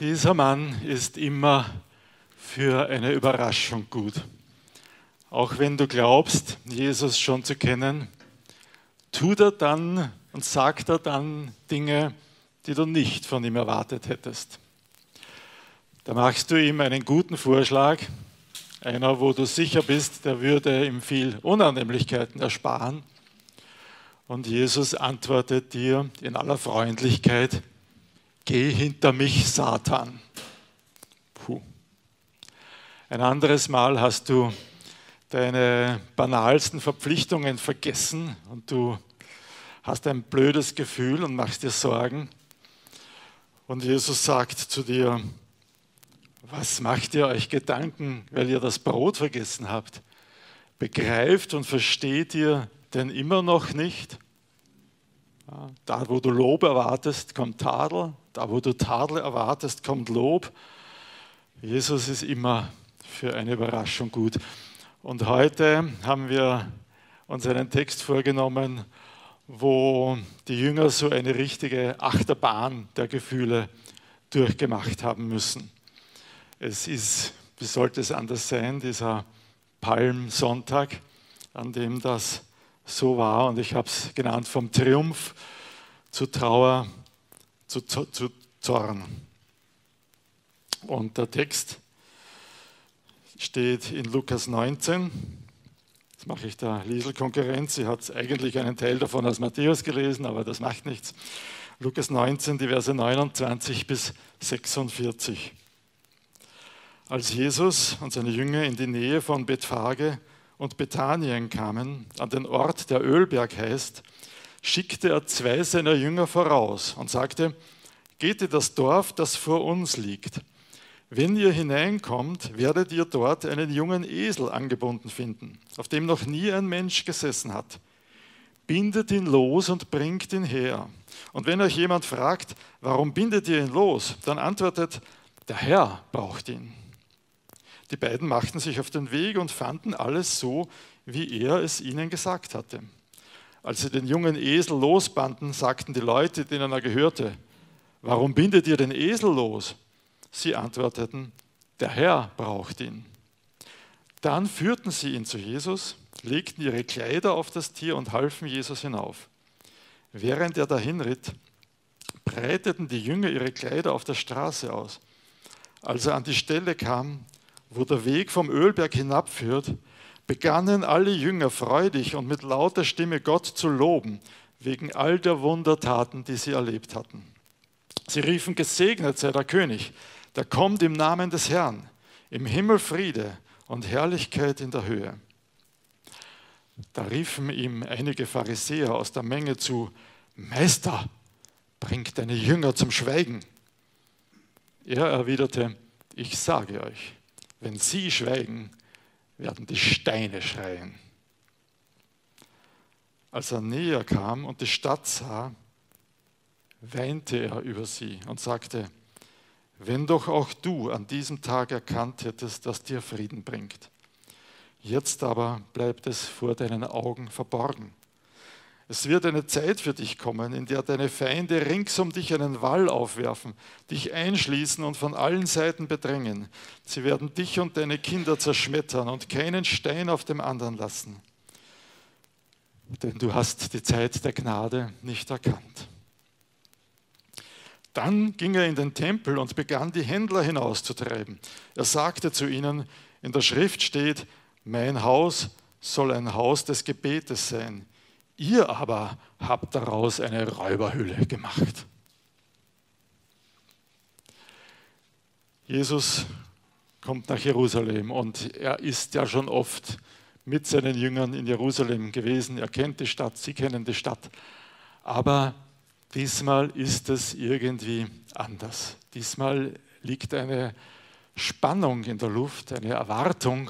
Dieser Mann ist immer für eine Überraschung gut. Auch wenn du glaubst, Jesus schon zu kennen, tut er dann und sagt er dann Dinge, die du nicht von ihm erwartet hättest. Da machst du ihm einen guten Vorschlag, einer, wo du sicher bist, der würde ihm viel Unannehmlichkeiten ersparen. Und Jesus antwortet dir in aller Freundlichkeit, geh hinter mich, Satan. Puh. Ein anderes Mal hast du deine banalsten Verpflichtungen vergessen und du hast ein blödes Gefühl und machst dir Sorgen. Und Jesus sagt zu dir, was macht ihr euch Gedanken, weil ihr das Brot vergessen habt? Begreift und versteht ihr denn immer noch nicht? Da, wo du Lob erwartest, kommt Tadel. Da, wo du Tadel erwartest, kommt Lob. Jesus ist immer für eine Überraschung gut. Und heute haben wir uns einen Text vorgenommen, wo die Jünger so eine richtige Achterbahn der Gefühle durchgemacht haben müssen. Es ist, wie sollte es anders sein, dieser Palmsonntag, an dem das so war. Und ich habe es genannt vom Triumph zu Trauer zu, zu, zu Zorn. Und der Text steht in Lukas 19. Jetzt mache ich der Liesel Konkurrenz. Sie hat eigentlich einen Teil davon aus Matthäus gelesen, aber das macht nichts. Lukas 19, die Verse 29 bis 46. Als Jesus und seine Jünger in die Nähe von Bethphage und Bethanien kamen, an den Ort, der Ölberg heißt, schickte er zwei seiner Jünger voraus und sagte, geht in das Dorf, das vor uns liegt. Wenn ihr hineinkommt, werdet ihr dort einen jungen Esel angebunden finden, auf dem noch nie ein Mensch gesessen hat. Bindet ihn los und bringt ihn her. Und wenn euch jemand fragt, warum bindet ihr ihn los, dann antwortet, der Herr braucht ihn. Die beiden machten sich auf den Weg und fanden alles so, wie er es ihnen gesagt hatte. Als sie den jungen Esel losbanden, sagten die Leute, denen er gehörte, warum bindet ihr den Esel los? Sie antworteten, der Herr braucht ihn. Dann führten sie ihn zu Jesus, legten ihre Kleider auf das Tier und halfen Jesus hinauf. Während er dahin ritt, breiteten die Jünger ihre Kleider auf der Straße aus. Als er an die Stelle kam, wo der Weg vom Ölberg hinabführt, begannen alle Jünger freudig und mit lauter Stimme Gott zu loben, wegen all der Wundertaten, die sie erlebt hatten. Sie riefen, gesegnet sei der König, der kommt im Namen des Herrn, im Himmel Friede und Herrlichkeit in der Höhe. Da riefen ihm einige Pharisäer aus der Menge zu, Meister, bring deine Jünger zum Schweigen. Er erwiderte, ich sage euch, wenn sie schweigen, werden die Steine schreien. Als er näher kam und die Stadt sah, weinte er über sie und sagte, wenn doch auch du an diesem Tag erkannt hättest, dass dir Frieden bringt. Jetzt aber bleibt es vor deinen Augen verborgen. Es wird eine Zeit für dich kommen, in der deine Feinde rings um dich einen Wall aufwerfen, dich einschließen und von allen Seiten bedrängen. Sie werden dich und deine Kinder zerschmettern und keinen Stein auf dem anderen lassen. Denn du hast die Zeit der Gnade nicht erkannt. Dann ging er in den Tempel und begann die Händler hinauszutreiben. Er sagte zu ihnen, in der Schrift steht, mein Haus soll ein Haus des Gebetes sein Ihr aber habt daraus eine Räuberhülle gemacht. Jesus kommt nach Jerusalem und er ist ja schon oft mit seinen Jüngern in Jerusalem gewesen. Er kennt die Stadt, sie kennen die Stadt. Aber diesmal ist es irgendwie anders. Diesmal liegt eine Spannung in der Luft, eine Erwartung,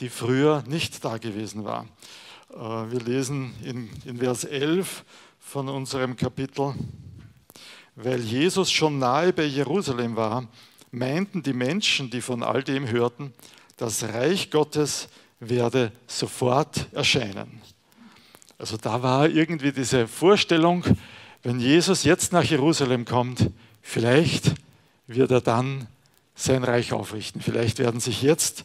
die früher nicht da gewesen war. Äh, wir lesen in, in Vers 11 von unserem Kapitel, weil Jesus schon nahe bei Jerusalem war, meinten die Menschen, die von all dem hörten, das Reich Gottes werde sofort erscheinen. Also da war irgendwie diese Vorstellung, wenn Jesus jetzt nach Jerusalem kommt, vielleicht wird er dann sein Reich aufrichten. Vielleicht werden sich jetzt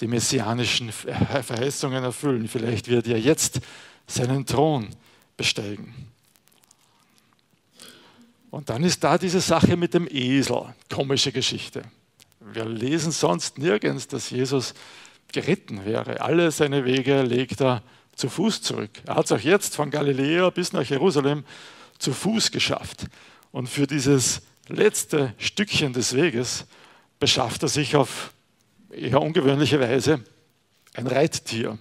die messianischen Verheißungen erfüllen. Vielleicht wird er jetzt seinen Thron besteigen. Und dann ist da diese Sache mit dem Esel, komische Geschichte. Wir lesen sonst nirgends, dass Jesus geritten wäre. Alle seine Wege legt er zu Fuß zurück. Er hat es auch jetzt von Galiläa bis nach Jerusalem zu Fuß geschafft. Und für dieses letzte Stückchen des Weges beschafft er sich auf eher ungewöhnliche Weise ein Reittier.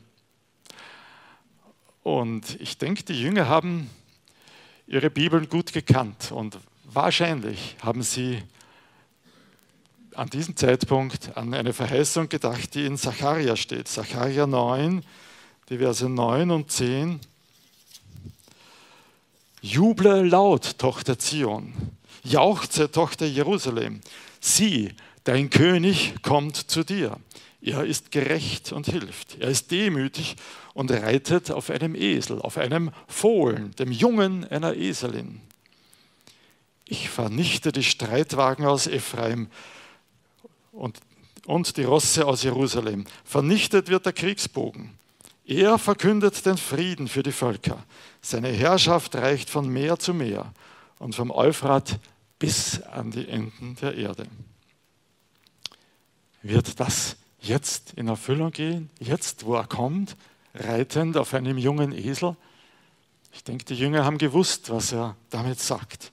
Und ich denke, die Jünger haben ihre Bibeln gut gekannt und wahrscheinlich haben sie an diesem Zeitpunkt an eine Verheißung gedacht, die in Zacharia steht. Zacharia 9, die Verse 9 und 10. Juble laut, Tochter Zion. Jauchze, Tochter Jerusalem. Sieh, dein König kommt zu dir. Er ist gerecht und hilft. Er ist demütig und reitet auf einem Esel, auf einem Fohlen, dem Jungen einer Eselin. Ich vernichte die Streitwagen aus Ephraim und, und die Rosse aus Jerusalem. Vernichtet wird der Kriegsbogen. Er verkündet den Frieden für die Völker. Seine Herrschaft reicht von Meer zu Meer und vom Euphrat bis an die Enden der Erde. Wird das jetzt in Erfüllung gehen? Jetzt, wo er kommt, reitend auf einem jungen Esel? Ich denke, die Jünger haben gewusst, was er damit sagt.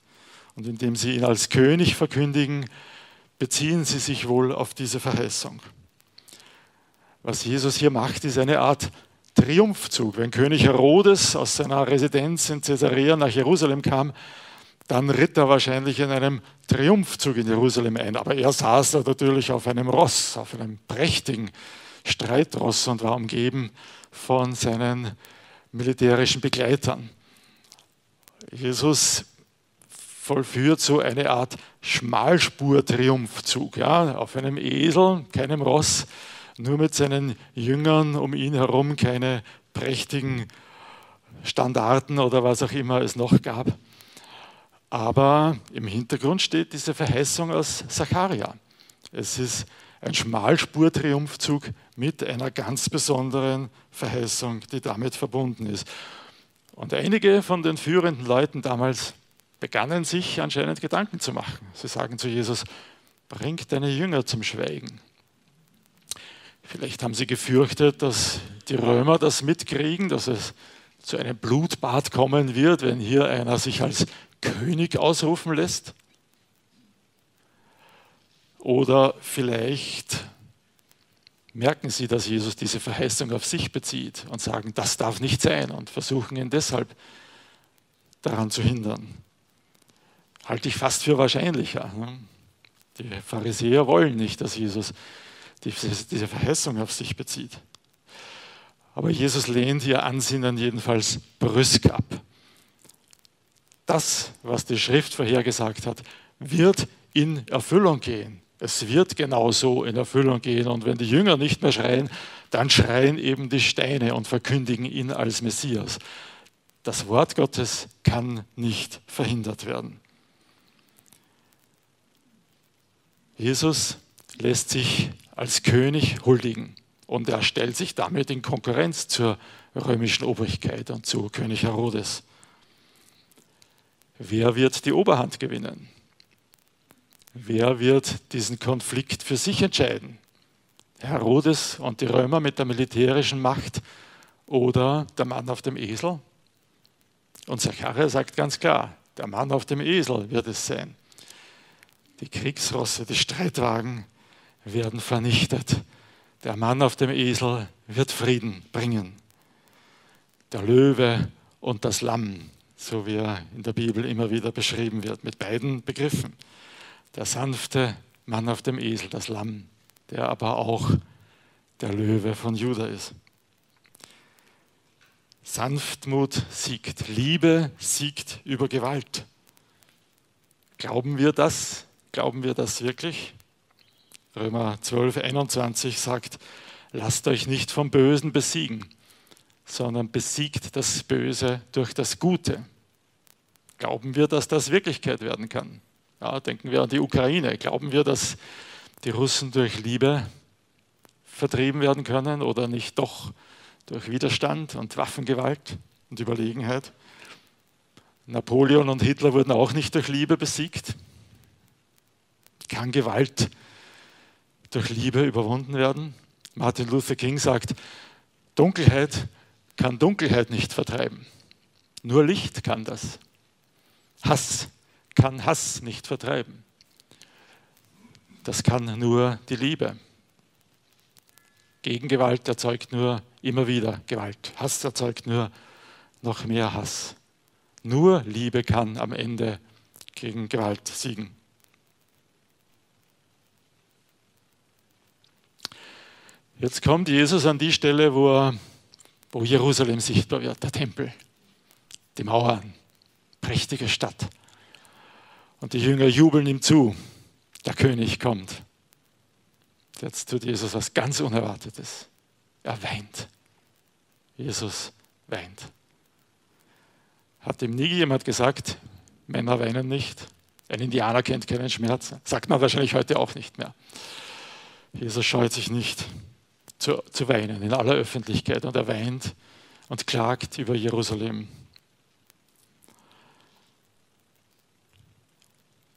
Und indem sie ihn als König verkündigen, beziehen sie sich wohl auf diese Verheißung. Was Jesus hier macht, ist eine Art Triumphzug. Wenn König Herodes aus seiner Residenz in Caesarea nach Jerusalem kam, dann ritt er wahrscheinlich in einem Triumphzug in Jerusalem ein. Aber er saß da natürlich auf einem Ross, auf einem prächtigen Streitross und war umgeben von seinen militärischen Begleitern. Jesus vollführt so eine Art Schmalspur-Triumphzug, ja, auf einem Esel, keinem Ross, nur mit seinen Jüngern um ihn herum, keine prächtigen Standarten oder was auch immer es noch gab. Aber im Hintergrund steht diese Verheißung aus Zacharia. Es ist ein Schmalspur-Triumphzug mit einer ganz besonderen Verheißung, die damit verbunden ist. Und einige von den führenden Leuten damals begannen sich anscheinend Gedanken zu machen. Sie sagen zu Jesus, bring deine Jünger zum Schweigen. Vielleicht haben sie gefürchtet, dass die Römer das mitkriegen, dass es zu einem Blutbad kommen wird, wenn hier einer sich als König ausrufen lässt? Oder vielleicht merken sie, dass Jesus diese Verheißung auf sich bezieht und sagen, das darf nicht sein und versuchen ihn deshalb daran zu hindern. Halte ich fast für wahrscheinlicher. Ne? Die Pharisäer wollen nicht, dass Jesus diese Verheißung auf sich bezieht. Aber Jesus lehnt ihr Ansinnen jedenfalls brüsk ab das, was die Schrift vorhergesagt hat, wird in Erfüllung gehen. Es wird genauso in Erfüllung gehen. Und wenn die Jünger nicht mehr schreien, dann schreien eben die Steine und verkündigen ihn als Messias. Das Wort Gottes kann nicht verhindert werden. Jesus lässt sich als König huldigen und er stellt sich damit in Konkurrenz zur römischen Obrigkeit und zu König Herodes. Wer wird die Oberhand gewinnen? Wer wird diesen Konflikt für sich entscheiden? Herodes und die Römer mit der militärischen Macht oder der Mann auf dem Esel? Und Zachariah sagt ganz klar, der Mann auf dem Esel wird es sein. Die Kriegsrosse, die Streitwagen werden vernichtet. Der Mann auf dem Esel wird Frieden bringen. Der Löwe und das Lamm so wie er in der Bibel immer wieder beschrieben wird, mit beiden Begriffen. Der sanfte Mann auf dem Esel, das Lamm, der aber auch der Löwe von Juda ist. Sanftmut siegt, Liebe siegt über Gewalt. Glauben wir das? Glauben wir das wirklich? Römer 12, 21 sagt, lasst euch nicht vom Bösen besiegen, sondern besiegt das Böse durch das Gute. Glauben wir, dass das Wirklichkeit werden kann? Ja, denken wir an die Ukraine. Glauben wir, dass die Russen durch Liebe vertrieben werden können oder nicht doch durch Widerstand und Waffengewalt und Überlegenheit? Napoleon und Hitler wurden auch nicht durch Liebe besiegt. Kann Gewalt durch Liebe überwunden werden? Martin Luther King sagt, Dunkelheit kann Dunkelheit nicht vertreiben. Nur Licht kann das. Hass kann Hass nicht vertreiben. Das kann nur die Liebe. Gegengewalt erzeugt nur immer wieder Gewalt. Hass erzeugt nur noch mehr Hass. Nur Liebe kann am Ende gegen Gewalt siegen. Jetzt kommt Jesus an die Stelle, wo, er, wo Jerusalem sichtbar wird, der Tempel, die Mauern, prächtige Stadt. Und die Jünger jubeln ihm zu, der König kommt. Jetzt tut Jesus was ganz Unerwartetes. Er weint. Jesus weint. Hat ihm nie jemand gesagt, Männer weinen nicht. Ein Indianer kennt keinen Schmerz. Sagt man wahrscheinlich heute auch nicht mehr. Jesus scheut sich nicht zu, zu weinen in aller Öffentlichkeit und er weint und klagt über Jerusalem.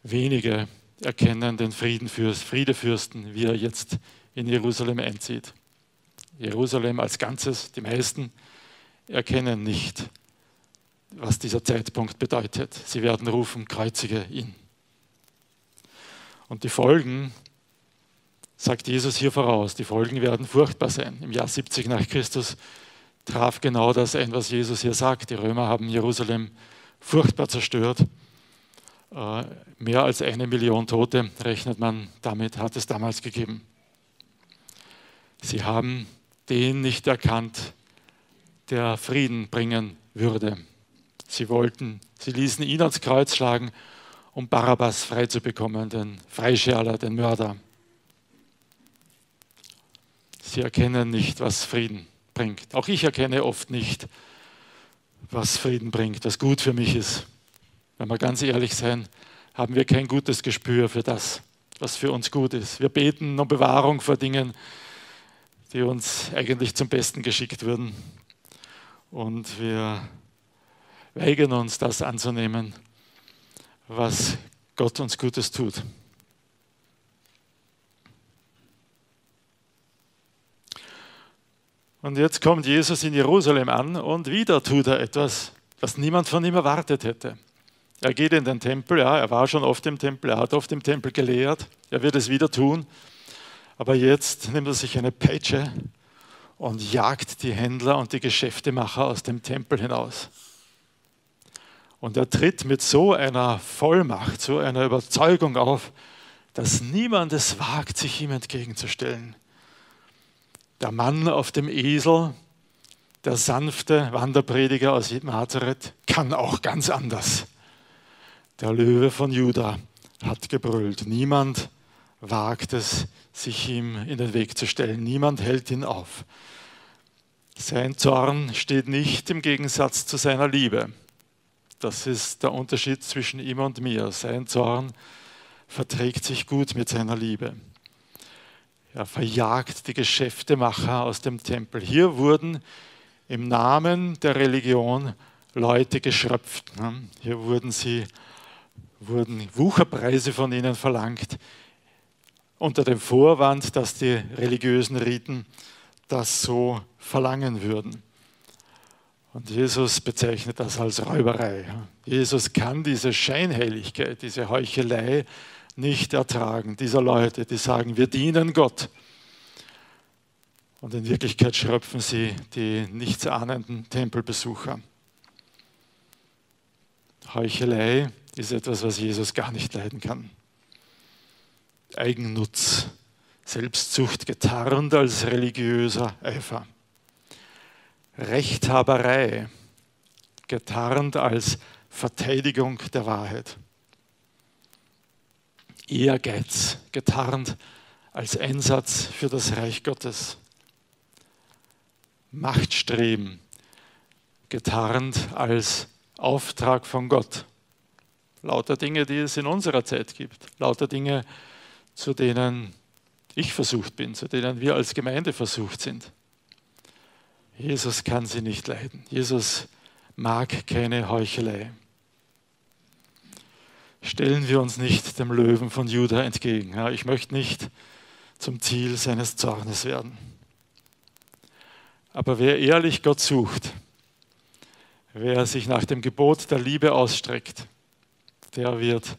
Wenige erkennen den Friedefürsten, wie er jetzt in Jerusalem einzieht. Jerusalem als Ganzes, die meisten erkennen nicht, was dieser Zeitpunkt bedeutet. Sie werden rufen, kreuzige ihn. Und die Folgen, sagt Jesus hier voraus, die Folgen werden furchtbar sein. Im Jahr 70 nach Christus traf genau das ein, was Jesus hier sagt. Die Römer haben Jerusalem furchtbar zerstört. Äh, mehr als eine Million Tote rechnet man damit, hat es damals gegeben. Sie haben den nicht erkannt, der Frieden bringen würde. Sie wollten, sie ließen ihn ans Kreuz schlagen, um Barabbas freizubekommen, den Freischärler, den Mörder. Sie erkennen nicht, was Frieden bringt. Auch ich erkenne oft nicht, was Frieden bringt, was gut für mich ist. Wenn wir ganz ehrlich sein, haben wir kein gutes Gespür für das, was für uns gut ist. Wir beten um Bewahrung vor Dingen, die uns eigentlich zum Besten geschickt würden. Und wir weigern uns, das anzunehmen, was Gott uns Gutes tut. Und jetzt kommt Jesus in Jerusalem an und wieder tut er etwas, was niemand von ihm erwartet hätte. Er geht in den Tempel, ja, er war schon oft im Tempel, er hat oft im Tempel gelehrt, er wird es wieder tun. Aber jetzt nimmt er sich eine Peitsche und jagt die Händler und die Geschäftemacher aus dem Tempel hinaus. Und er tritt mit so einer Vollmacht, so einer Überzeugung auf, dass niemand es wagt, sich ihm entgegenzustellen. Der Mann auf dem Esel, der sanfte Wanderprediger aus Nazareth, kann auch ganz anders. Der Löwe von Juda hat gebrüllt. Niemand wagt es, sich ihm in den Weg zu stellen. Niemand hält ihn auf. Sein Zorn steht nicht im Gegensatz zu seiner Liebe. Das ist der Unterschied zwischen ihm und mir. Sein Zorn verträgt sich gut mit seiner Liebe. Er verjagt die Geschäftemacher aus dem Tempel. Hier wurden im Namen der Religion Leute geschröpft. Ne? Hier wurden, sie, wurden Wucherpreise von ihnen verlangt, unter dem Vorwand, dass die religiösen Riten das so verlangen würden. Und Jesus bezeichnet das als Räuberei. Jesus kann diese Scheinheiligkeit, diese Heuchelei nicht ertragen, dieser Leute, die sagen, wir dienen Gott. Und in Wirklichkeit schröpfen sie die nichtsahnenden Tempelbesucher. Heuchelei ist etwas, was Jesus gar nicht leiden kann. Eigennutz, Selbstzucht getarnt als religiöser Eifer. Rechthaberei, getarnt als Verteidigung der Wahrheit. Ehrgeiz, getarnt als Einsatz für das Reich Gottes. Machtstreben, getarnt als Auftrag von Gott. Lauter Dinge, die es in unserer Zeit gibt. Lauter Dinge, zu denen ich versucht bin, zu denen wir als Gemeinde versucht sind. Jesus kann sie nicht leiden. Jesus mag keine Heuchelei. Stellen wir uns nicht dem Löwen von Juda entgegen. Ja, ich möchte nicht zum Ziel seines Zornes werden. Aber wer ehrlich Gott sucht, wer sich nach dem Gebot der Liebe ausstreckt, der wird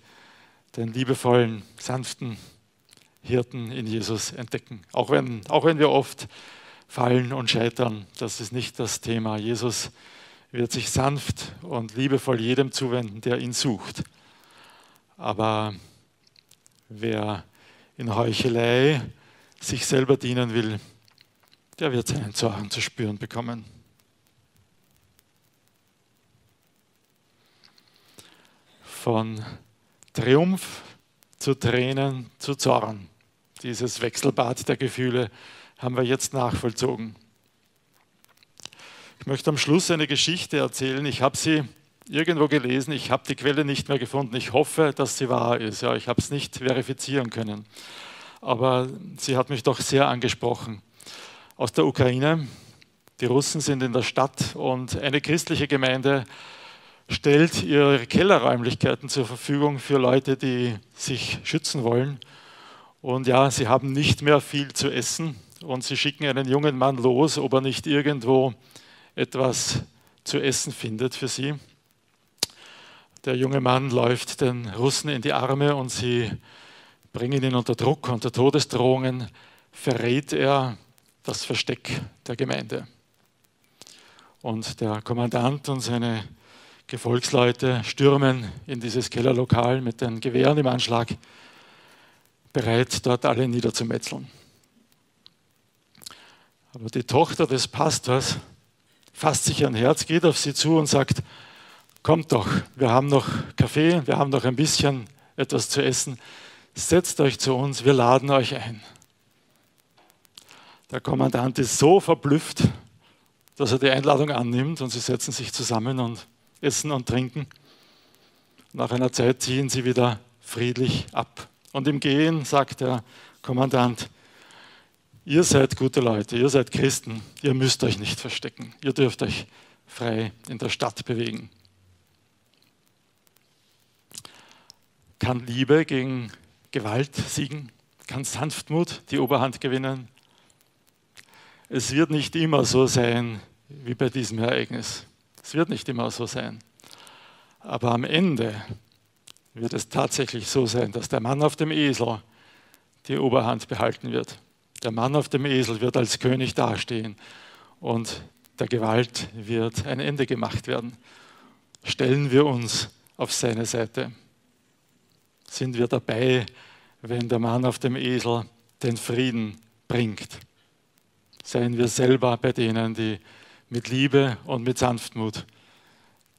den liebevollen, sanften Hirten in Jesus entdecken. Auch wenn, auch wenn wir oft fallen und scheitern, das ist nicht das Thema. Jesus wird sich sanft und liebevoll jedem zuwenden, der ihn sucht. Aber wer in Heuchelei sich selber dienen will, der wird seinen Zorn zu spüren bekommen. Von Triumph zu Tränen zu Zorn. Dieses Wechselbad der Gefühle haben wir jetzt nachvollzogen. Ich möchte am Schluss eine Geschichte erzählen. Ich habe sie irgendwo gelesen, ich habe die Quelle nicht mehr gefunden. Ich hoffe, dass sie wahr ist. Ja, ich habe es nicht verifizieren können. Aber sie hat mich doch sehr angesprochen. Aus der Ukraine. Die Russen sind in der Stadt und eine christliche Gemeinde stellt ihre Kellerräumlichkeiten zur Verfügung für Leute, die sich schützen wollen. Und ja, sie haben nicht mehr viel zu essen und sie schicken einen jungen Mann los, ob er nicht irgendwo etwas zu essen findet für sie. Der junge Mann läuft den Russen in die Arme und sie bringen ihn unter Druck, unter Todesdrohungen, verrät er das Versteck der Gemeinde. Und der Kommandant und seine Gefolgsleute stürmen in dieses Kellerlokal mit den Gewehren im Anschlag, bereit, dort alle niederzumetzeln. Aber die Tochter des Pastors fasst sich ein Herz, geht auf sie zu und sagt, kommt doch, wir haben noch Kaffee, wir haben noch ein bisschen etwas zu essen, setzt euch zu uns, wir laden euch ein. Der Kommandant ist so verblüfft, dass er die Einladung annimmt und sie setzen sich zusammen und essen und trinken. Nach einer Zeit ziehen sie wieder friedlich ab. Und im Gehen sagt der Kommandant, ihr seid gute Leute, ihr seid Christen, ihr müsst euch nicht verstecken, ihr dürft euch frei in der Stadt bewegen. Kann Liebe gegen Gewalt siegen? Kann Sanftmut die Oberhand gewinnen? Es wird nicht immer so sein wie bei diesem Ereignis. Es wird nicht immer so sein. Aber am Ende wird es tatsächlich so sein, dass der Mann auf dem Esel die Oberhand behalten wird. Der Mann auf dem Esel wird als König dastehen und der Gewalt wird ein Ende gemacht werden. Stellen wir uns auf seine Seite. Sind wir dabei, wenn der Mann auf dem Esel den Frieden bringt? Seien wir selber bei denen, die mit Liebe und mit Sanftmut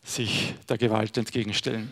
sich der Gewalt entgegenstellen.